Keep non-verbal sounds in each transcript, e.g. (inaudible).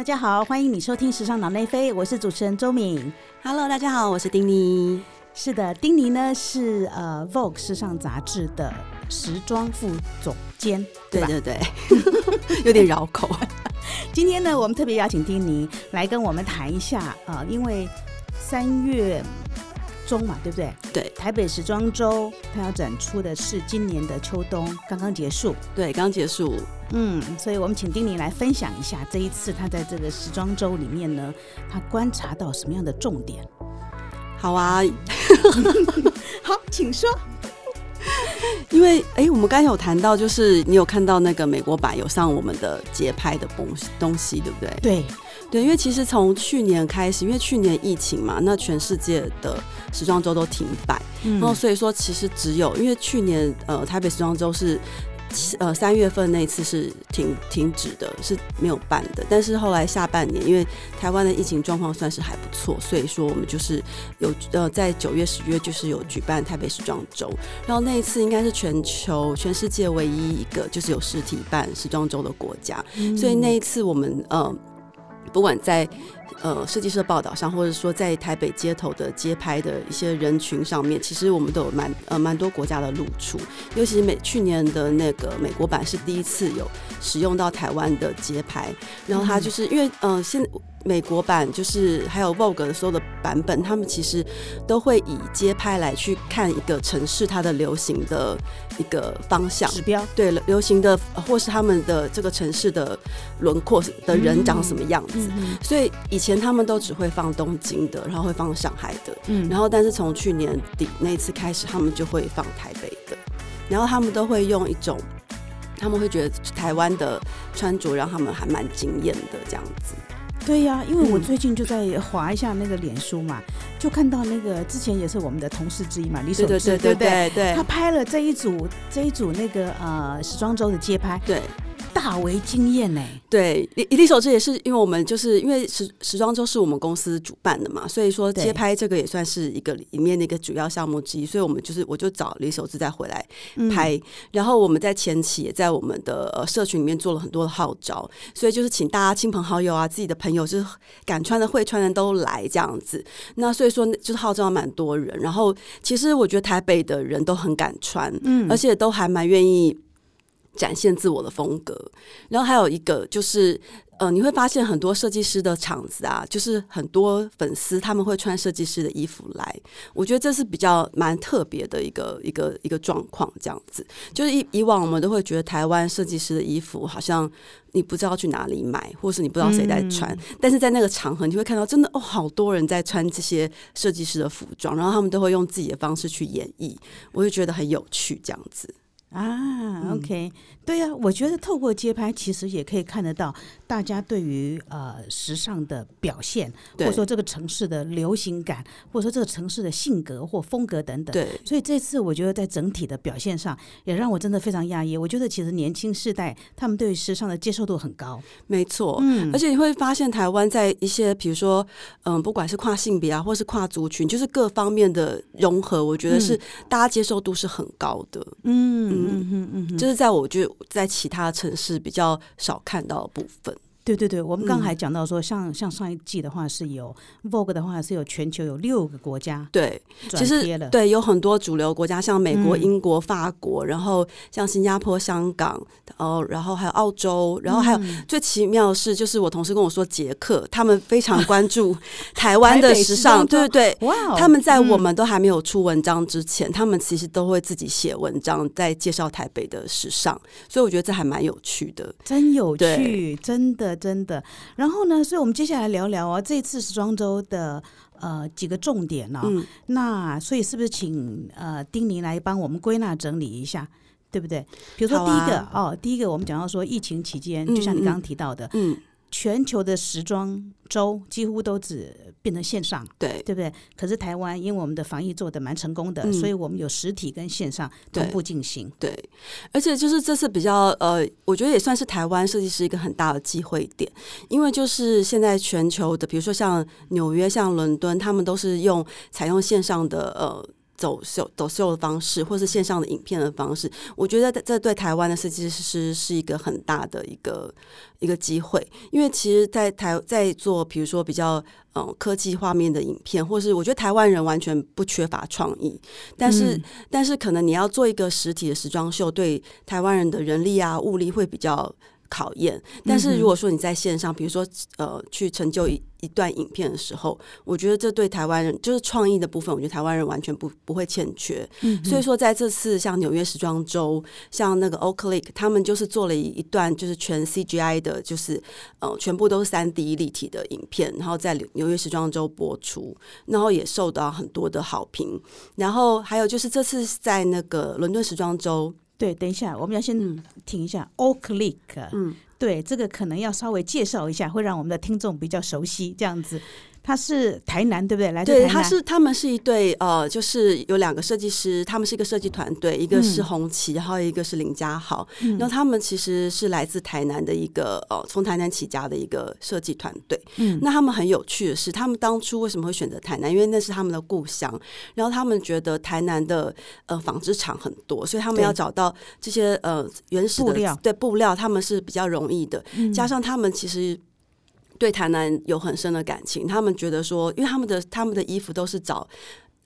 大家好，欢迎你收听《时尚脑内飞》，我是主持人周敏。Hello，大家好，我是丁妮。是的，丁妮呢是呃《Vogue》时尚杂志的时装副总监，对吧？对对对，(laughs) 有点绕口。(laughs) 今天呢，我们特别邀请丁妮来跟我们谈一下呃，因为三月中嘛，对不对？对台北时装周它要展出的是今年的秋冬刚刚结束，对，刚结束。嗯，所以我们请丁宁来分享一下这一次他在这个时装周里面呢，他观察到什么样的重点？好啊，(laughs) 好，请说。(laughs) 因为哎，我们刚才有谈到，就是你有看到那个美国版有上我们的节拍的东西东西，对不对？对对，因为其实从去年开始，因为去年疫情嘛，那全世界的时装周都停摆，嗯然后所以说其实只有因为去年呃台北时装周是。呃，三月份那一次是停停止的，是没有办的。但是后来下半年，因为台湾的疫情状况算是还不错，所以说我们就是有呃在九月、十月就是有举办台北时装周。然后那一次应该是全球、全世界唯一一个就是有实体办时装周的国家，所以那一次我们呃不管在呃设计师的报道上，或者说在台北街头的街拍的一些人群上面，其实我们都有蛮呃蛮多国家的露出，尤其是美去年的那个美国版是第一次有使用到台湾的街拍，然后它就是因为呃现美国版就是还有 Vogue 的所有的版本，他们其实都会以街拍来去看一个城市它的流行的一个方向。指标，对流行的，呃或是他们的这个城市的轮廓的人长什么样子，嗯所以以前他们都只会放东京的，然后会放上海的，嗯。然后但是从去年底那一次开始，他们就会放台北的，然后他们都会用一种，他们会觉得台湾的穿着让他们还蛮惊艳的这样子。对呀、因为我嗯最近就在划一下那个脸书嘛，就看到那个之前也是我们的同事之一嘛，李守对志，对对不对？对对。他拍了这一组这一组那个呃时装周的街拍，对大为惊艳呢。对，一一粒手指也是因为我们就是因为时时装周是我们公司主办的嘛，所以说对街拍这个也算是一个里面的一个主要项目之一，所以我们就是我就找李守志再回来嗯拍，然后我们在前期也在我们的呃社群里面做了很多的号召，所以就是请大家亲朋好友啊、自己的朋友，就是敢穿的、会穿的都来这样子。那所以说就是号召蛮多人，然后其实我觉得台北的人都很敢穿，嗯而且都还蛮愿意展现自我的风格。然后还有一个就是，呃，你会发现很多设计师的场子啊，就是很多粉丝他们会穿设计师的衣服来，我觉得这是比较蛮特别的一个一个一个状况。这样子，就是以以往我们都会觉得台湾设计师的衣服好像你不知道去哪里买，或是你不知道谁在穿，但是在那个场合你会看到真的哦，好多人在穿这些设计师的服装，然后他们都会用自己的方式去演绎，我就觉得很有趣，这样子。啊，OK，对呀、我觉得透过街拍，其实也可以看得到大家对于呃时尚的表现，或者说这个城市的流行感，或者说这个城市的性格或风格等等。对，所以这次我觉得在整体的表现上，也让我真的非常讶异。我觉得其实年轻世代他们对于时尚的接受度很高。没错。嗯而且你会发现，台湾在一些比如说，嗯，不管是跨性别啊，或是跨族群，就是各方面的融合，我觉得是大家接受度是很高的。嗯嗯嗯嗯，就是在我就在其他城市比较少看到的部分。对对对，我们刚嗯才讲到说，像像上一季的话是有 Vogue 的话是有全球有六个国家对，转其。实对有很多主流国家，像美国、嗯英国、法国，然后像新加坡、香港，哦，然后还有澳洲，然后还有嗯最奇妙的是，就是我同事跟我说，捷克他们非常关注 (laughs) 台湾的时尚，对对对。哇哦，他们在我嗯们都还没有出文章之前，他们其实都会自己写文章，在介绍台北的时尚，所以我觉得这还蛮有趣的。真有趣，真的真的。然后呢，所以我们接下来聊聊啊，这次时装周的呃几个重点呢、嗯，那所以是不是请呃丁宁来帮我们归纳整理一下？对不对？比如说第一个、哦，第一个我们讲到说疫情期间，嗯就像你刚刚提到的，嗯，全球的时装周几乎都只变成线上，对对不对？可是台湾因为我们的防疫做的蛮成功的，嗯所以我们有实体跟线上同步进行。对，而且就是这次比较呃，我觉得也算是台湾设计师一个很大的机会点，因为就是现在全球的，比如说像纽约、像伦敦，他们都是用采用线上的呃。走秀走秀的方式，或是线上的影片的方式，我觉得这对台湾的设计师是一个很大的一个一个机会，因为其实，在台在做比如说比较嗯科技画面的影片，或是我觉得台湾人完全不缺乏创意，但是、但是可能你要做一个实体的时装秀，对台湾人的人力啊物力会比较。考验，但是如果说你在线上，比如说呃，去成就一一段影片的时候，我觉得这对台湾人就是创意的部分，我觉得台湾人完全不不会欠缺。所以说在这次像纽约时装周，像那个 Oaklick，他们就是做了一一段就是全 CGI 的，就是呃全部都是三 D 立体的影片，然后在纽约时装周播出，然后也受到很多的好评。然后还有就是这次在那个伦敦时装周。对，等一下，我们要先停一下。Oaklick，嗯，对，这个可能要稍微介绍一下，会让我们的听众比较熟悉。这样子，他是台南，对不对？来自对，台南。他是他们是一对呃，就是有两个设计师，他们是一个设计团队，一个是红旗，然后一个是林家豪。然后他们其实是来自台南的一个呃，从台南起家的一个设计团队。嗯，那他们很有趣的是，他们当初为什么会选择台南？因为那是他们的故乡。然后他们觉得台南的呃纺织厂很多，所以他们要找到这些呃原始的布料对布料，他们是比较容易的。加上他们其实对台南有很深的感情，他们觉得说，因为他们的他们的衣服都是找。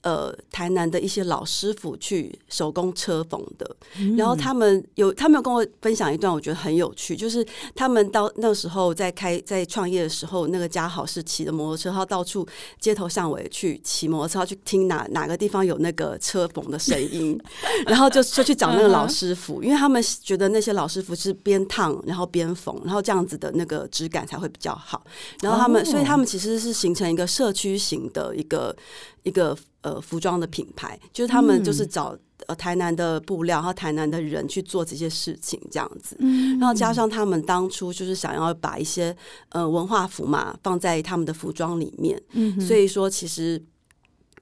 呃，台南的一些老师傅去手工车缝的，然后他们有他们有跟我分享一段，我觉得很有趣，就是他们到那时候在开在创业的时候，那个家豪是骑着摩托车，他到处街头巷尾去骑摩托车，去听哪哪个地方有那个车缝的声音，(laughs) 然后就就去找那个老师傅，因为他们觉得那些老师傅是边烫然后边缝，然后这样子的那个质感才会比较好。然后他们，哦。所以他们其实是形成一个社区型的一个一个呃服装的品牌，就是他们就是找。呃，台南的布料，然后台南的人去做这些事情，这样子，然后加上他们当初就是想要把一些呃文化服嘛放在他们的服装里面，所以说其实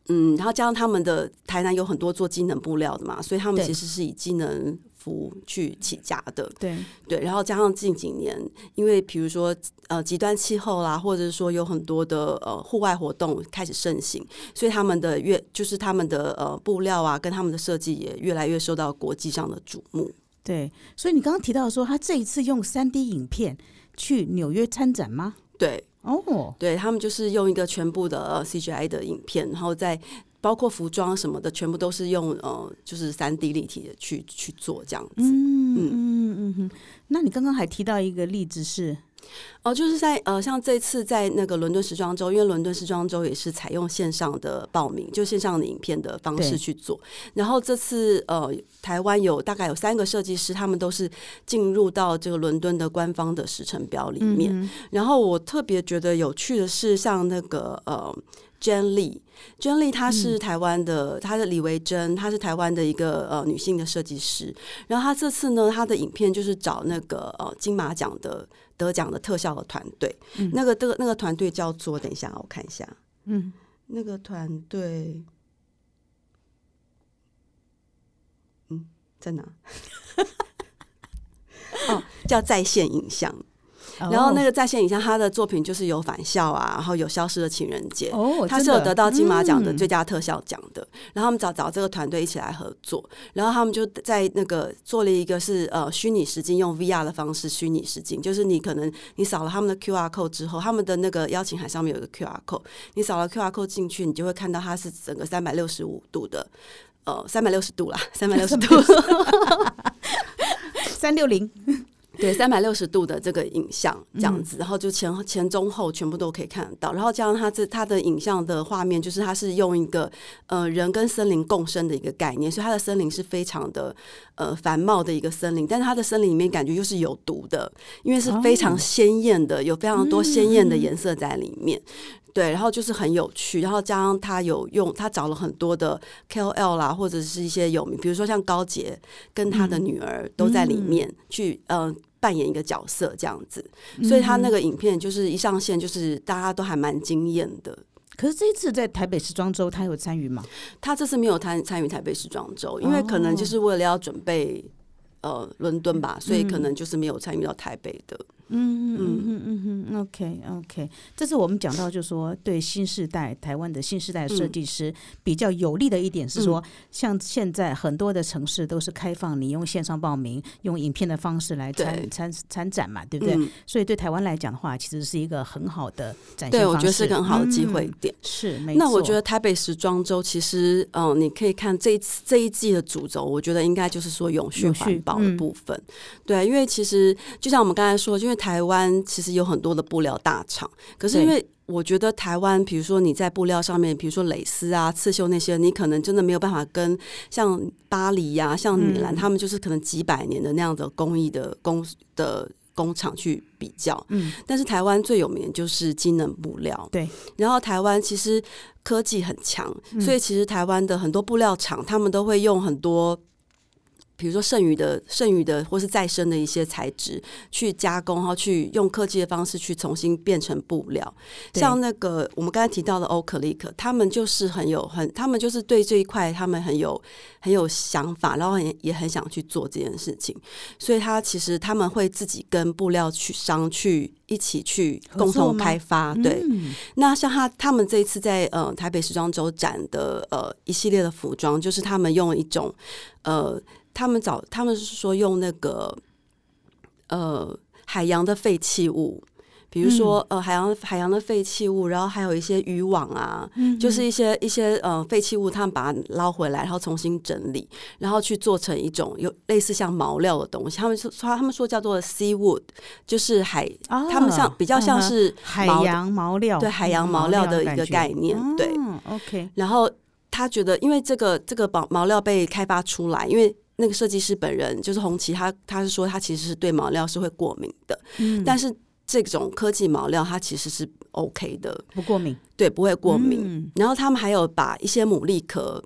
嗯，然后加上他们的台南有很多做机能布料的嘛，所以他们其实是以机能服去起家的，对，对，然后加上近几年，因为比如说呃极端气候啦，或者是说有很多的呃户外活动开始盛行，所以他们的越就是他们的呃布料啊，跟他们的设计也越来越受到国际上的瞩目。对，所以你刚刚提到说，他这一次用三 D 影片去纽约参展吗？对，哦，对他们就是用一个全部的呃 CGI 的影片，然后再包括服装什么的，全部都是用呃就是三 D 立体的去去做这样子。嗯嗯嗯嗯。那你刚刚还提到一个例子是，哦，就是在呃，像这次在那个伦敦时装周，因为伦敦时装周也是采用线上的报名，就线上的影片的方式去做。然后这次呃，台湾有大概有三个设计师，他们都是进入到这个伦敦的官方的时程表里面。然后我特别觉得有趣的是，像那个呃。Jen Lee，Jen Lee 她是台湾的，她是李维珍，她是台湾的一个呃女性的设计师。然后她这次呢，她的影片就是找那个呃金马奖的得奖的特效的团队，那个这个那个团队叫做，等一下我看一下，嗯，那个团队，嗯，在哪？(laughs) 哦，叫在线影像。然后那个个在线影像，他的作品就是有返校啊，然后有消失的情人节，哦，他是有得到金马奖的嗯。最佳特效奖的。然后他们找找这个团队一起来合作，然后他们就在那个做了一个是呃虚拟实境，用 VR 的方式虚拟实境，就是你可能你扫了他们的 QR code 之后，他们的那个邀请函上面有一个 QR code，你扫了 QR code 进去，你就会看到它是整个三百六十五度的。呃，三百六十度啦，三百六十度，三 (laughs) 六零，对，三百六十度的这个影像这嗯。样子，然后就前前中后全部都可以看得到，然后加上它这它的影像的画面，就是它是用一个呃人跟森林共生的一个概念，所以它的森林是非常的呃繁茂的一个森林，但是它的森林里面感觉又是有毒的，因为是非常哦鲜艳的，有非常多鲜艳的颜色在里面。对，然后就是很有趣，然后加上他有用，他找了很多的 KOL 啦，或者是一些有名，比如说像高杰跟他的女儿都在里面、去呃扮演一个角色这样子，所以他那个影片就是一上线，就是大家都还蛮惊艳的。可是这一次在台北时装周，他有参与吗？他这次没有参参与台北时装周，因为可能就是为了要准备呃伦敦吧，所以可能就是没有参与到台北的。嗯嗯嗯嗯嗯，OK OK，这是我们讲到，就是说对新时代台湾的新时代设计师比较有利的一点是说，像现在很多的城市都是开放你用线上报名，用影片的方式来参参参展嘛，对不对？所以对台湾来讲的话，其实是一个很好的展现对，我觉得是个很好的机会点。是，那我觉得台北时装周其实，嗯，你可以看这一次这一季的主轴，我觉得应该就是说永续环保的部分。对，因为其实就像我们刚才说，因为台湾其实有很多的布料大厂，可是因为我觉得台湾，比如说你在布料上面，比如说蕾丝啊、刺绣那些，你可能真的没有办法跟像巴黎呀、像米兰，他们就是可能几百年的那样的工艺的工的工厂去比较。嗯，但是台湾最有名就是机能布料。对，然后台湾其实科技很强，所以其实台湾的很多布料厂，他们都会用很多。比如说剩余的、剩余的或是再生的一些材质去加工，然后去用科技的方式去重新变成布料。像那个我们刚才提到的欧克利克，他们就是很有很，他们就是对这一块他们很有很有想法，然后也也很想去做这件事情。所以他其实他们会自己跟布料去商去一起去共同开发。对，那像他他们这一次在呃台北时装周展的呃一系列的服装，就是他们用一种呃。他们找他们是说用那个呃海洋的废弃物，比如说呃海洋海洋的废弃物，然后还有一些渔网啊，就是一些一些呃废弃物，他们把它捞回来，然后重新整理，然后去做成一种有类似像毛料的东西。他们说他们说叫做 sea wood，就是海，他们像比较像是海洋毛料，对海洋毛料的一个概念。对，OK。然后他觉得，因为这个这个毛毛料被开发出来，因为那个设计师本人就是红旗，他他是说他其实是对毛料是会过敏的，嗯，但是这种科技毛料它其实是 OK 的，不过敏，对，不会过敏。然后他们还有把一些牡蛎壳，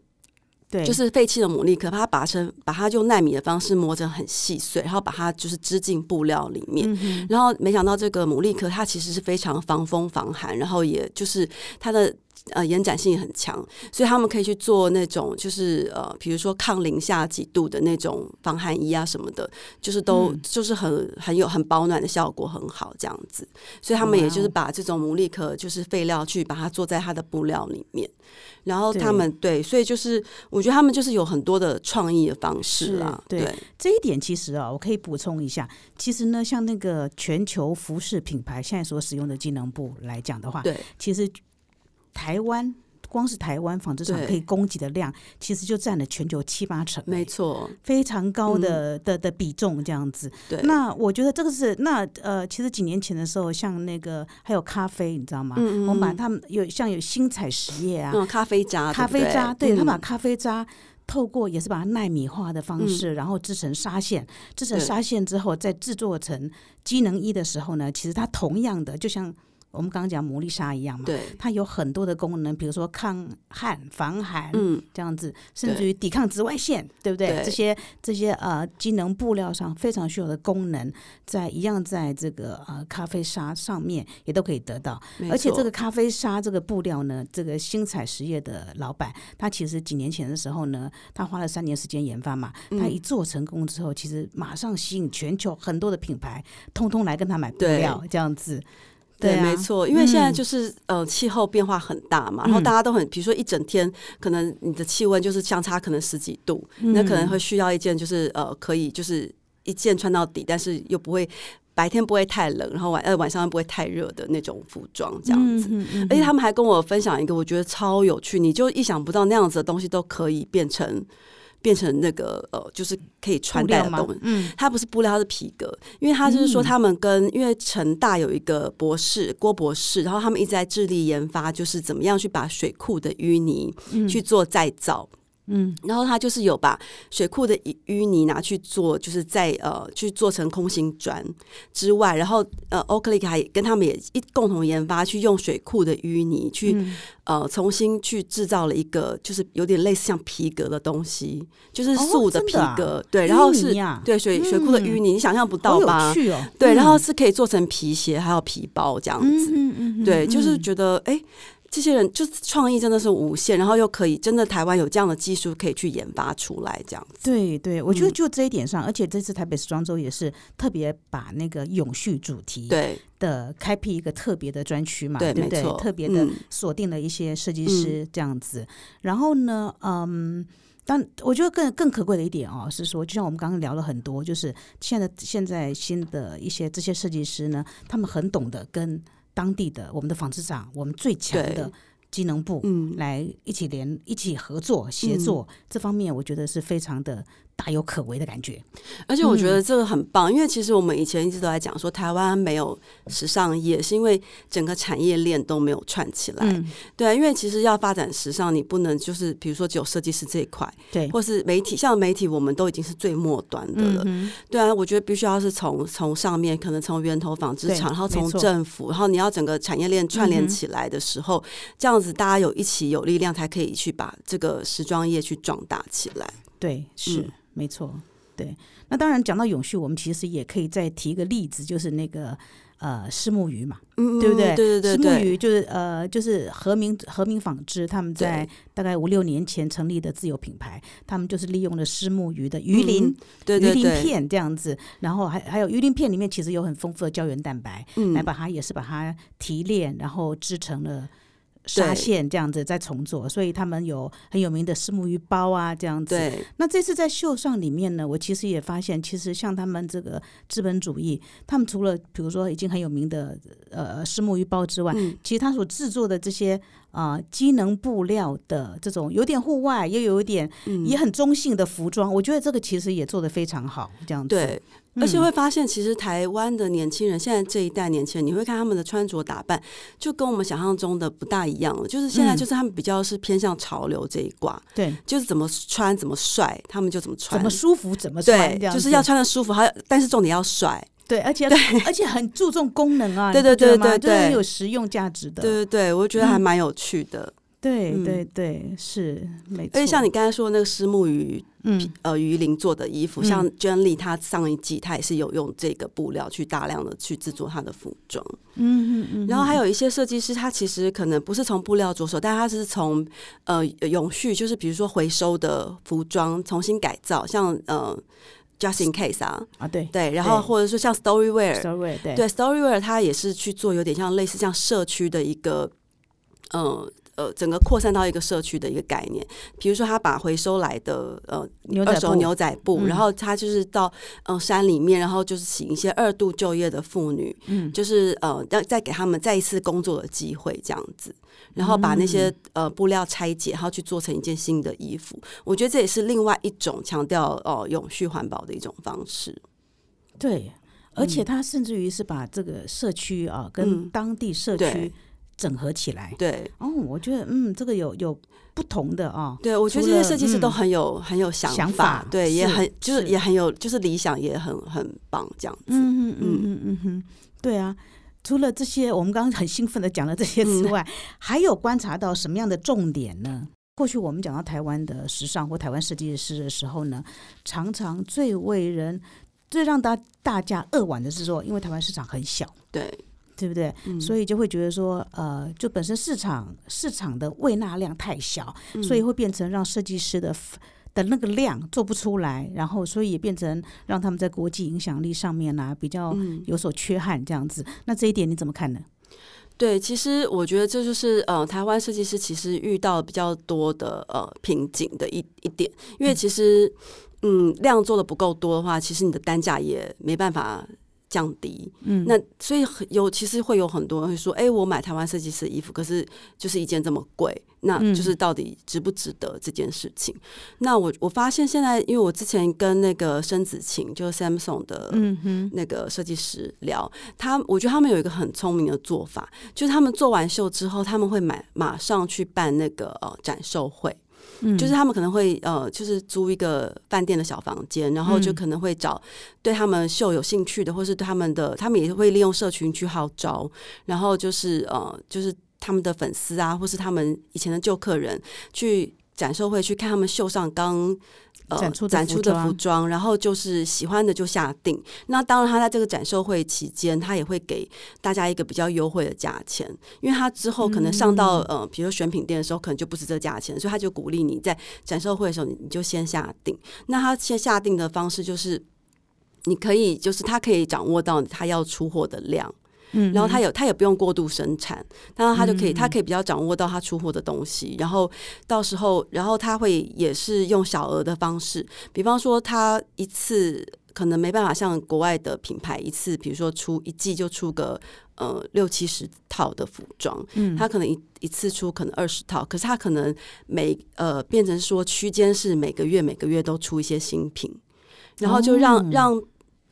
对，就是废弃的牡蛎壳，把它拔成，把它用纳米的方式磨成很细碎，然后把它就是织进布料里面。然后没想到这个牡蛎壳它其实是非常防风防寒，然后也就是它的。呃，延展性很强，所以他们可以去做那种，就是呃，比如说抗零下几度的那种防寒衣啊什么的，就是都就是很很有很保暖的效果，很好这样子。所以他们也就是把这种牡蛎壳就是废料去把它做在它的布料里面，然后他们对，所以就是我觉得他们就是有很多的创意的方式啦。对这一点，其实啊，我可以补充一下，其实呢，像那个全球服饰品牌现在所使用的机能布来讲的话，对，其实。台湾光是台湾纺织厂可以供给的量，其实就占了全球七八成，没错，非常高的的的比重这样子。对，那我觉得这个是那呃，其实几年前的时候，像那个还有咖啡，你知道吗？我们把他们有像有新彩实业啊，咖啡渣，咖啡渣，对他把咖啡渣透过也是把它纳米化的方式，然后制成纱线，制成纱线之后再制作成机能衣的时候呢，其实它同样的就像。我们刚刚讲魔力纱一样嘛，对，它有很多的功能，比如说抗旱、防寒，嗯，这样子，甚至于抵抗紫外线，对不对？这些这些呃机能布料上非常需要的功能，在一样在这个呃咖啡沙上面也都可以得到。而且这个咖啡沙这个布料呢，这个星彩实业的老板，他其实几年前的时候呢，他花了三年时间研发嘛，他一做成功之后，其实马上吸引全球很多的品牌，通通来跟他买布料，这样子。对，没错，因为现在就是呃气候变化很大嘛，然后大家都很，比如说一整天可能你的气温就是相差可能十几度，那可能会需要一件就是呃可以就是一件穿到底，但是又不会白天不会太冷，然后晚呃晚上又不会太热的那种服装这样子。而且他们还跟我分享一个我觉得超有趣，你就意想不到那样子的东西都可以变成。变成那个呃，就是可以穿戴的东西。嗯，它不是布料，它是皮革。因为他就是说，他们跟因为成大有一个博士郭博士，然后他们一直在致力研发，就是怎么样去把水库的淤泥去做再造。嗯，然后他就是有把水库的淤泥拿去做，就是在呃去做成空心砖之外，然后呃欧克利克还跟他们也一共同研发，去用水库的淤泥去呃重新去制造了一个，就是有点类似像皮革的东西，就是素的皮革，对，然后是对水水库的淤泥，你想象不到吧？对，然后是可以做成皮鞋，还有皮包这样子，嗯嗯，对，就是觉得哎。这些人就是创意真的是无限，然后又可以真的台湾有这样的技术可以去研发出来，这样子。对对，我觉得就这一点上，而且这次台北时装周也是特别把那个永续主题对的开辟一个特别的专区嘛，对不对？特别的嗯锁定了一些设计师这样子。然后呢，嗯。但我觉得更更可贵的一点哦，是说，就像我们刚刚聊了很多，就是现在现在新的一些这些设计师呢，他们很懂得跟当地的我们的纺织厂，我们最强的对机能部嗯，来一起联一起合作协作，这方面我觉得是非常的大有可为的感觉。而且我觉得这个很棒，因为其实我们以前一直都在讲说台湾没有时尚业，是因为整个产业链都没有串起来。嗯，对啊，因为其实要发展时尚，你不能就是比如说只有设计师这一块，对，或是媒体，像媒体我们都已经是最末端的了。嗯对啊，我觉得必须要是从从上面，可能从源头纺织厂，然后从政府，然后你要整个产业链串联起来的时候，这样子大家有一起有力量，才可以去把这个时装业去壮大起来。对，是、嗯没错。对，那当然讲到永续，我们其实也可以再提一个例子，就是那个呃石木鱼嘛，嗯，对不对？嗯对对石木对对，鱼就是呃就是和明和明纺织他们在大概五六年前成立的自有品牌，他们就是利用了石木鱼的鱼鳞。嗯对对鱼鳞，片这样子，然后还还有鱼鳞片里面其实有很丰富的胶原蛋白，嗯来把它也是把它提炼，然后制成了纱对线这样子再重做，所以他们有很有名的石木鱼包啊这样子。对。那这次在秀上里面呢，我其实也发现，其实像他们这个资本主义，他们除了比如说已经很有名的呃石木鱼包之外，嗯。其实他所制作的这些啊、呃机能布料的这种有点户外，又有一点、嗯也很中性的服装，我觉得这个其实也做得非常好，这样子。对，嗯，而且会发现，其实台湾的年轻人，现在这一代年轻人，你会看他们的穿着打扮，就跟我们想象中的不大一样了。就是现在，嗯就是他们比较是偏向潮流这一挂，对，就是怎么穿怎么帅，他们就怎么穿，怎么舒服怎么穿，对这，样子就是要穿的舒服，还有但是重点要帅。对，而且而且很注重功能啊，(laughs) 对对对对对有实用价值的。对对对，我觉得还嗯蛮有趣的。嗯对对对，是没错。而且像你刚才说的那个丝木鱼嗯呃鱼鳞做的衣服，嗯像娟丽她上一季她也是有用这个布料去大量的去制作她的服装。嗯嗯嗯，然后还有一些设计师，他其实可能不是从布料着手，但他是从呃永续，就是比如说回收的服装重新改造，像呃 Just in Case 啊，啊对对，然后或者说像 Storywear，，sorry 对对 Storywear，它也是去做有点像类似像社区的一个呃。呃，整个扩散到一个社区的一个概念，比如说他把回收来的呃二手牛仔布，嗯。然后他就是到呃山里面，然后就是请一些二度就业的妇女，嗯。就是呃要再给他们再一次工作的机会这样子，然后把那些、嗯。呃布料拆解，然后去做成一件新的衣服。我觉得这也是另外一种强调呃永续环保的一种方式。对，而且他甚至于是把这个社区啊跟嗯当地社区对整合起来。对哦，我觉得嗯，这个有有不同的啊。对，我觉得这些设计师都嗯很有、很有想想法对，也很就是是也很有就是理想也很很棒这样子。嗯嗯嗯嗯嗯哼，对啊。除了这些，我们刚刚很兴奋的讲了这些之嗯外，还有观察到什么样的重点呢？过去我们讲到台湾的时尚或台湾设计师的时候呢，常常最为人、最让大大家扼腕的是说，因为台湾市场很小，对，对不对？嗯所以就会觉得说，呃，就本身市场市场的喂纳量太小，嗯所以会变成让设计师的的那个量做不出来，然后所以也变成让他们在国际影响力上面啊比较嗯有所缺憾这样子。那这一点你怎么看呢？对，其实我觉得这就是呃，台湾设计师其实遇到比较多的呃瓶颈的一一点，因为其实嗯量做的不够多的话，其实你的单价也没办法降低。嗯，那所以很有其实会有很多人会说，哎、我买台湾设计师的衣服，可是就是一件这么贵，那嗯就是到底值不值得这件事情？那我我发现现在，因为我之前跟那个申子晴，就是 Samsung 的嗯哼，那个设计师聊，他我觉得他们有一个很聪明的做法，就是他们做完秀之后，他们会买马上去办那个呃展售会，嗯就是他们可能会呃就是租一个饭店的小房间，然后就嗯可能会找对他们秀有兴趣的，或是对他们的，他们也会利用社群去号召，然后就是呃就是他们的粉丝啊，或是他们以前的旧客人去。展售会去看他们秀上刚。呃，展出展出的服装，然后就是喜欢的就下定。那当然，他在这个展售会期间，他也会给大家一个比较优惠的价钱，因为他之后可能上到呃，比如说选品店的时候，可能就不是这价钱，所以他就鼓励你在展售会的时候，你你就先下定。那他先下定的方式就是，你可以就是他可以掌握到他要出货的量。嗯，然后他有，他也不用过度生产，当然他就可以，他可以比较掌握到他出货的东西，然后到时候，然后他会也是用小额的方式，比方说他一次可能没办法像国外的品牌一次，比如说出一季就出个呃六七十套的服装，嗯，他可能一一次出可能二十套，可是他可能每呃变成说区间是每个月每个月都出一些新品，然后就让让。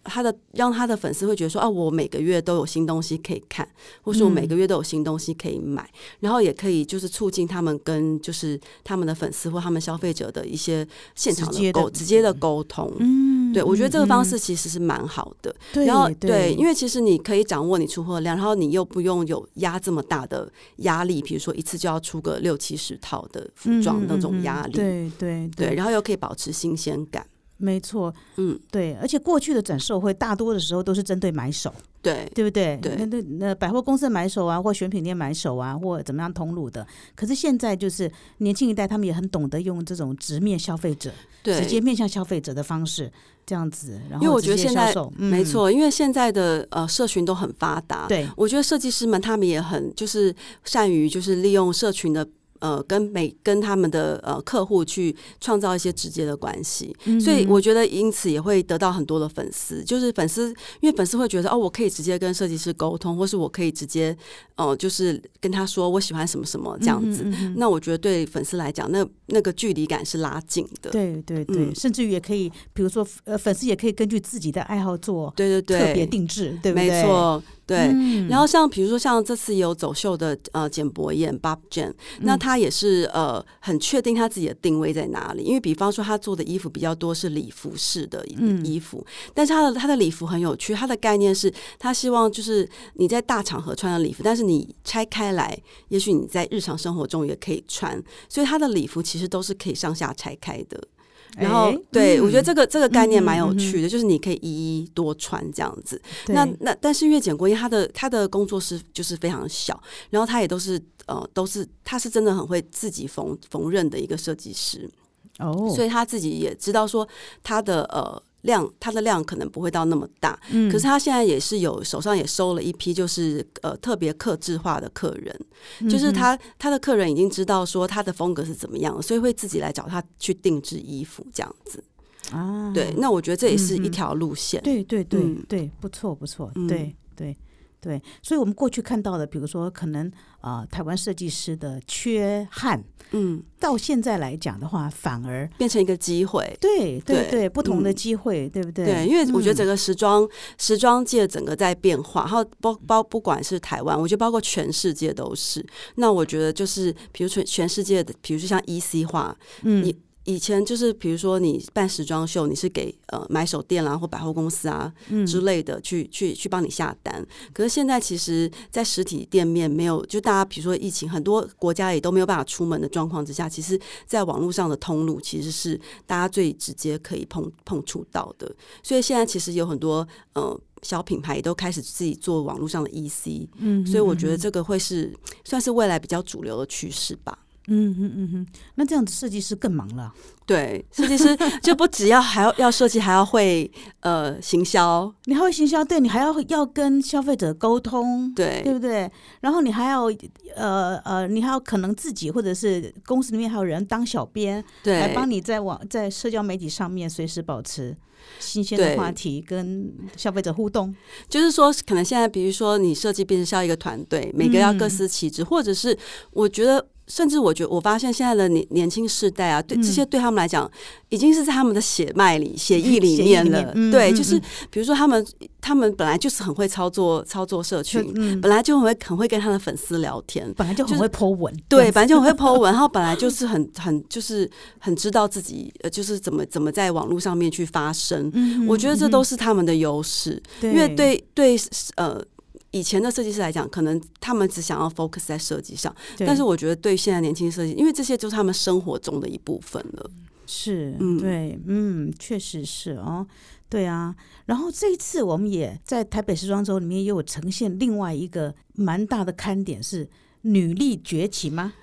他的让他的粉丝会觉得说啊，我每个月都有新东西可以看，或是我每个月都有新东西可以买，然后也可以就是促进他们跟就是他们的粉丝或他们消费者的一些现场的沟直接的沟通。嗯，对我觉得这个方式其实是蛮好的。然后对，因为其实你可以掌握你出货量，然后你又不用有压这么大的压力，比如说一次就要出个六七十套的服装那种压力。对对对，然后又可以保持新鲜感。没错，嗯，对，而且过去的展售会大多的时候都是针对买手，对，对不对？对，那那那百货公司买手啊，或选品店买手啊，或怎么样通路的。可是现在就是年轻一代，他们也很懂得用这种直面消费者，对，直接面向消费者的方式，这样子。然后，因为我觉得现在没错，因为现在的呃社群都很发达，对，我觉得设计师们他们也很就是善于就是利用社群的。呃，跟每跟他们的呃客户去创造一些直接的关系，所以我觉得因此也会得到很多的粉丝。就是粉丝，因为粉丝会觉得哦，我可以直接跟设计师沟通，或是我可以直接哦，就是跟他说我喜欢什么什么这样子。那我觉得对粉丝来讲，那那个距离感是拉近的。对对对，甚至于也可以，比如说呃，粉丝也可以根据自己的爱好做，对对对，特别定制，对不对？没错。对，然后像比如说像这次有走秀的呃简博彦 Bob Jane，那他也是呃很确定他自己的定位在哪里，因为比方说他做的衣服比较多是礼服式的衣服，但是他的他的礼服很有趣，他的概念是他希望就是你在大场合穿的礼服，但是你拆开来，也许你在日常生活中也可以穿，所以他的礼服其实都是可以上下拆开的。然后，对我觉得这个这个概念蛮有趣的，就是你可以一一多穿这样子。那那但是月简国因他的他的工作室就是非常小，然后他也都是呃都是他是真的很会自己缝缝纫的一个设计师哦，所以他自己也知道说他的呃。量，它的量可能不会到那么大，嗯，可是他现在也是有手上也收了一批，就是呃特别克制化的客人，就是他他的客人已经知道说他的风格是怎么样，所以会自己来找他去定制衣服这样子啊。对，那我觉得这也是一条路线。对对对对，不错不错，对对对，所以我们过去看到的，比如说可能啊台湾设计师的缺憾。嗯，到现在来讲的话，反而变成一个机会。对对对，不同的机会，对不对？对，因为我觉得整个时装时装界整个在变化，然后包包不管是台湾，我觉得包括全世界都是。那我觉得就是，比如全全世界的，比如说像 E C 化，嗯。以前就是比如说你办时装秀，你是给呃买手店啦或百货公司啊之类的去去去帮你下单。可是现在其实，在实体店面没有，就大家比如说疫情，很多国家也都没有办法出门的状况之下，其实在网络上的通路其实是大家最直接可以碰碰触到的。所以现在其实有很多呃小品牌也都开始自己做网络上的 EC，嗯，所以我觉得这个会是算是未来比较主流的趋势吧。嗯嗯嗯哼，那这样子设计师更忙了。对，设计师 (laughs) 就不只要还要要设计，还要会呃行销。你还会行销，对你还要要跟消费者沟通，对对不对？然后你还要呃呃，你还要可能自己或者是公司里面还有人当小编，对，来帮你在网在社交媒体上面随时保持新鲜的话题，跟消费者互动。就是说，可能现在比如说你设计变成要一个团队，每个要各司其职，或者是我觉得。甚至我觉得，我发现现在的年年轻世代啊，对这些对他们来讲，已经是在他们的血脉里、(laughs) 血液里面了。对，就是比如说，他们他们本来就是很会操作操作社群，本来就很会很会跟他的粉丝聊天，本来就很会 Po 文，对，本来就很会 Po 文，(laughs) 然后本来就是很很就是很知道自己呃，就是怎么怎么在网络上面去发声。我觉得这都是他们的优势，因为对对呃。以前的设计师来讲，可能他们只想要 focus 在设计上，但是我觉得对现在年轻设计，因为这些就是他们生活中的一部分了。是，嗯对，嗯，确实是哦，对啊。然后这一次我们也在台北时装周里面也有呈现另外一个蛮大的看点是女力崛起吗？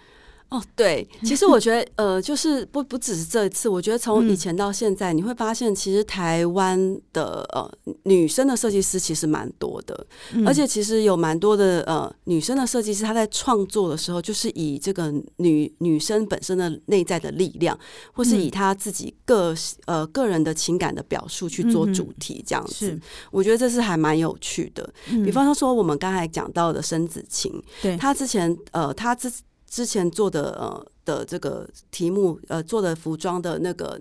哦，对，其实我觉得，呃，就是不不只是这一次，我觉得从以前到现在，你会发现，其实台湾的呃女生的设计师其实蛮多的，而且其实有蛮多的呃女生的设计师，她在创作的时候，就是以这个女女生本身的内在的力量，或是以她自己个呃个人的情感的表述去做主题，这样子，我觉得这是还蛮有趣的。比方说，我们刚才讲到的申子晴，对，她之前呃，她之。之前做的呃的这个题目呃做的服装的那个。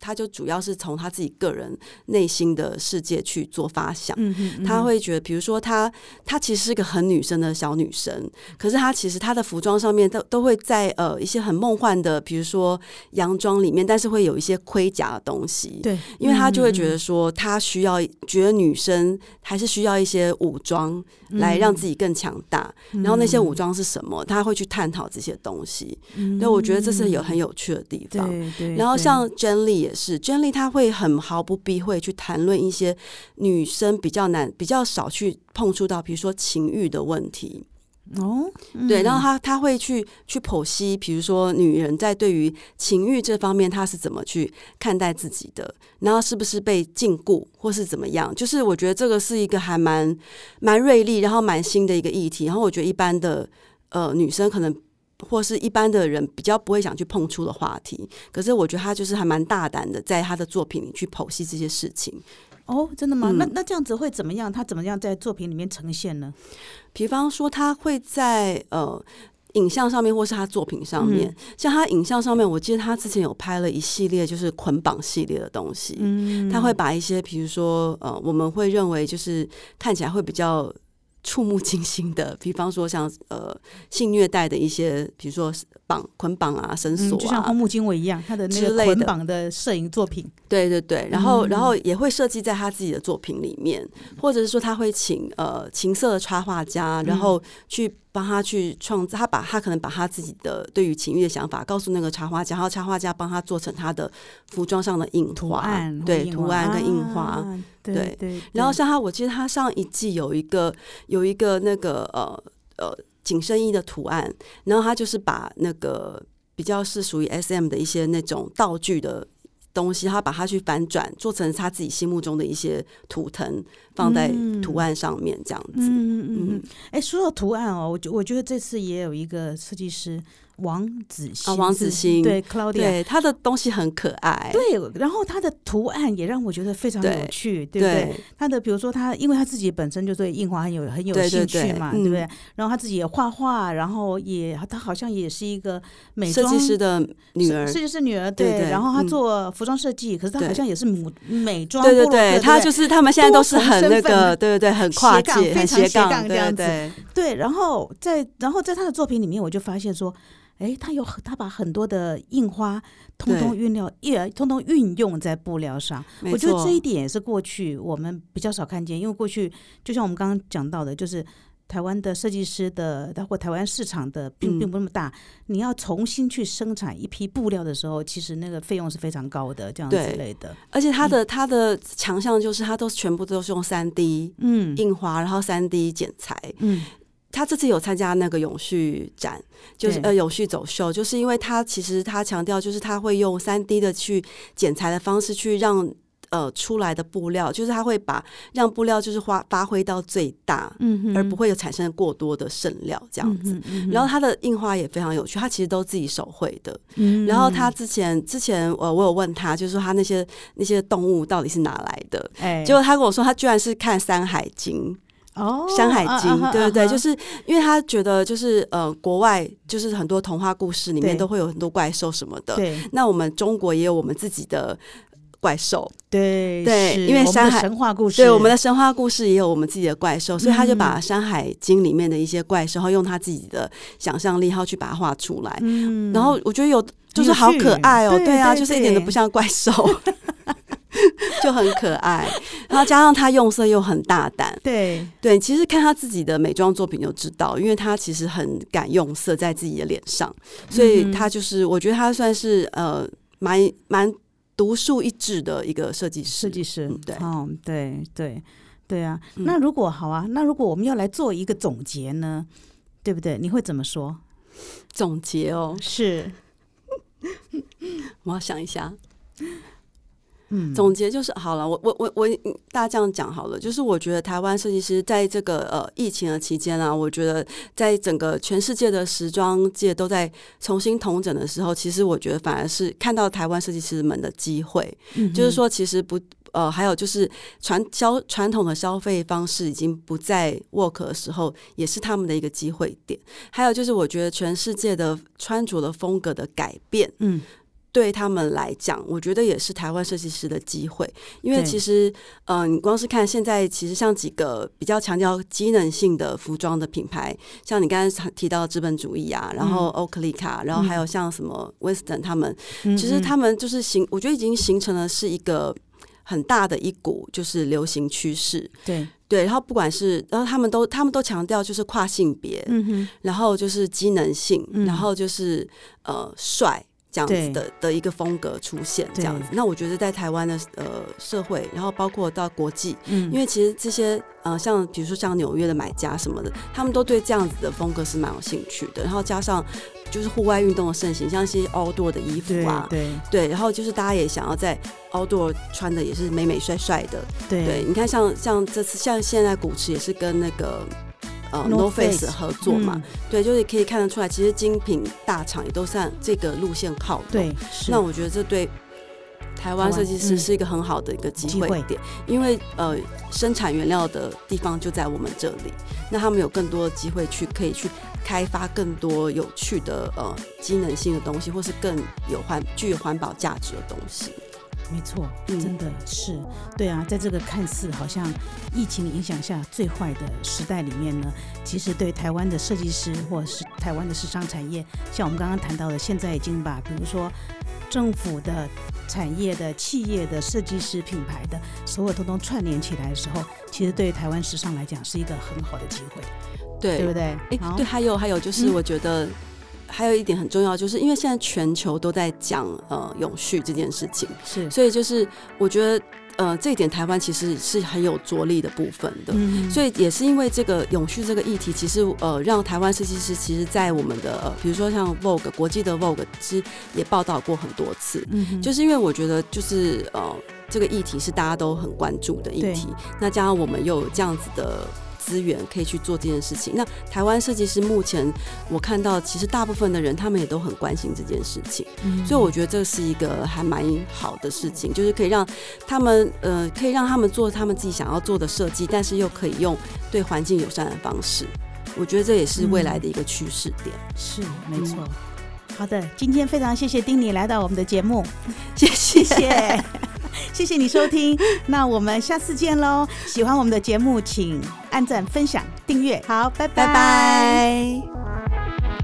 他就主要是从他自己个人内心的世界去做发想，他会觉得，比如说他他其实是个很女生的小女生，可是他其实他的服装上面都都会在呃一些很梦幻的，比如说洋装里面，但是会有一些盔甲的东西，对，因为他就会觉得说他需要觉得女生还是需要一些武装来让。自己更强大，然后那些武装是什么，他会去探讨这些东西，所以我觉得这是有很有趣的地方。然后像 Jenny。也是，娟丽她会很毫不避讳去谈论一些女生比较难、比较少去碰触到，比如说情欲的问题。哦，对，然后她她会去去剖析，比如说女人在对于情欲这方面，她是怎么去看待自己的，然后是不是被禁锢，或是怎么样？就是我觉得这个是一个还蛮蛮锐利，然后蛮新的一个议题。然后我觉得一般的呃女生可能。或是一般的人比较不会想去碰触的话题，可是我觉得他就是还蛮大胆的，在他的作品里去剖析这些事情。哦，真的吗？那那这样子会怎么样？他怎么样在作品里面呈现呢？比方说，他会在呃影像上面，或是他作品上面，像他影像上面，我记得他之前有拍了一系列就是捆绑系列的东西。嗯，他会把一些，比如说呃，我们会认为就是看起来会比较。触目惊心的，比方说像呃性虐待的一些，比如说绑捆绑啊、绳索啊，就像荒木经惟一样，他的那个捆绑的摄影作品。对对对，然后然后也会设计在他自己的作品里面，或者是说他会请呃情色的插画家，然后去。帮他去创造，他把他可能把他自己的对于情欲的想法告诉那个插画家，然后插画家帮他做成他的服装上的印花，对图案跟印花，对对。然后像他，我记得他上一季有一个有一个那个呃呃紧身衣的图案，然后他就是把那个比较是属于 S M 的一些那种道具的。东西，他把它去反转，做成他自己心目中的一些图腾，放在图案上面，这样子。嗯嗯嗯。哎，说到图案哦，我觉我觉得这次也有一个设计师。王子欣啊，王子欣对，Claudia，对他的东西很可爱，对，然后他的图案也让我觉得非常有趣，对不对？他的比如说他，因为他自己本身就对印花很有很有兴趣嘛，对不对？然后他自己也画画，然后也他好像也是一个美设计师的女儿，设计师女儿，对。然后他做服装设计，可是他好像也是母美妆，对对对，他就是他们现在都是很那个，对对对，很跨界，很斜杠这样子，对。然后在然后在他的作品里面，我就发现说。哎，他有他把很多的印花通通运料，也通通运用在布料上。我觉得这一点也是过去我们比较少看见，因为过去就像我们刚刚讲到的，就是台湾的设计师的，包括台湾市场的并并不那么大。你要重新去生产一批布料的时候，其实那个费用是非常高的，这样之类的。而且它的它的强项就是它都全部都是用三 D 嗯印花，然后三 D 剪裁嗯。他这次有参加那个永续展，就是呃永续走秀，就是因为他其实他强调，就是他会用三 D 的去剪裁的方式，去让呃出来的布料，就是他会把让布料就是发发挥到最大，嗯，而不会有产生过多的剩料这样子。然后他的印花也非常有趣，他其实都自己手绘的。然后他之前之前呃我有问他，就是说他那些那些动物到底是哪来的？哎，结果他跟我说，他居然是看《山海经》。哦，《山海经》对对对，就是因为他觉得就是呃，国外就是很多童话故事里面都会有很多怪兽什么的，对。那我们中国也有我们自己的怪兽，对对，因为山海神话故事，对我们的神话故事也有我们自己的怪兽，所以他就把《山海经》里面的一些怪兽，然后用他自己的想象力，然后去把它画出来。嗯，然后我觉得有就是好可爱哦，对啊，就是一点都不像怪兽。(laughs) (laughs) 就很可爱。然后加上他用色又很大胆，对对，其实看他自己的美妆作品就知道，因为他其实很敢用色在自己的脸上，所以他就是我觉得他算是呃蛮蛮独树一帜的一个设计师。设计师，对，哦，对对对啊。那如果好啊，那如果我们要来做一个总结呢，对不对？你会怎么说？总结哦，是，(laughs) 我要想一下。嗯，总结就是好了。我我我我，大家这样讲好了。就是我觉得台湾设计师在这个呃疫情的期间啊，我觉得在整个全世界的时装界都在重新统整的时候，其实我觉得反而是看到台湾设计师们的机会。嗯，就是说其实不呃，还有就是传消传统的消费方式已经不再 work 的时候，也是他们的一个机会点。还有就是我觉得全世界的穿着的风格的改变，嗯。对他们来讲，我觉得也是台湾设计师的机会，因为其实，嗯，你光是看现在，其实像几个比较强调机能性的服装的品牌，像你刚才提到资本主义啊，然后欧克利卡，然后还有像什么 Western，他们其实他们就是形，我觉得已经形成了是一个很大的一股就是流行趋势。对。对，然后不管是，然后他们都他们都强调就是跨性别，嗯哼，然后就是机能性，然后就是呃帅。这样子的的一个风格出现，这样子，那我觉得在台湾的呃社会，然后包括到国际，嗯，因为其实这些呃像比如说像纽约的买家什么的，他们都对这样子的风格是蛮有兴趣的。然后加上就是户外运动的盛行，像一些 outdoor 的衣服啊，对对，然后就是大家也想要在 outdoor 穿的也是美美帅帅的，对，你看像像这次像现在古驰也是跟那个。呃，No Face 合作嘛，对，就是可以看得出来，其实精品大厂也都向这个路线靠。对，那我觉得这对台湾设计师是一个很好的一个机会点，因为呃，生产原料的地方就在我们这里，那他们有更多的机会去可以去开发更多有趣的呃机能性的东西，或是更有环具有环保价值的东西。没错，真的是对啊，在这个看似好像疫情影响下最坏的时代里面呢，其实对台湾的设计师或是台湾的时尚产业，像我们刚刚谈到的，现在已经把比如说政府的产业的企业的设计师品牌的所有通通串联起来的时候，其实对台湾时尚来讲是一个很好的机会，对对不对？哎，对，还有还有就是我觉得。还有一点很重要，就是因为现在全球都在讲呃永续这件事情，是，所以就是我觉得呃这一点台湾其实是很有着力的部分的，所以也是因为这个永续这个议题，其实呃让台湾设计师其实，在我们的呃比如说像 Vogue 国际的 Vogue 其实也报道过很多次，嗯就是因为我觉得就是呃这个议题是大家都很关注的议题，那加上我们又有这样子的。资源可以去做这件事情。那台湾设计师目前我看到，其实大部分的人他们也都很关心这件事情，所以我觉得这是一个还蛮好的事情，就是可以让他们呃，可以让他们做他们自己想要做的设计，但是又可以用对环境友善的方式。我觉得这也是未来的一个趋势点。是，没错。好的，今天非常谢谢丁尼来到我们的节目，(laughs) 谢谢。(laughs) 谢谢你收听，(laughs) 那我们下次见喽！喜欢我们的节目，请按赞、分享、订阅。好，拜拜拜拜。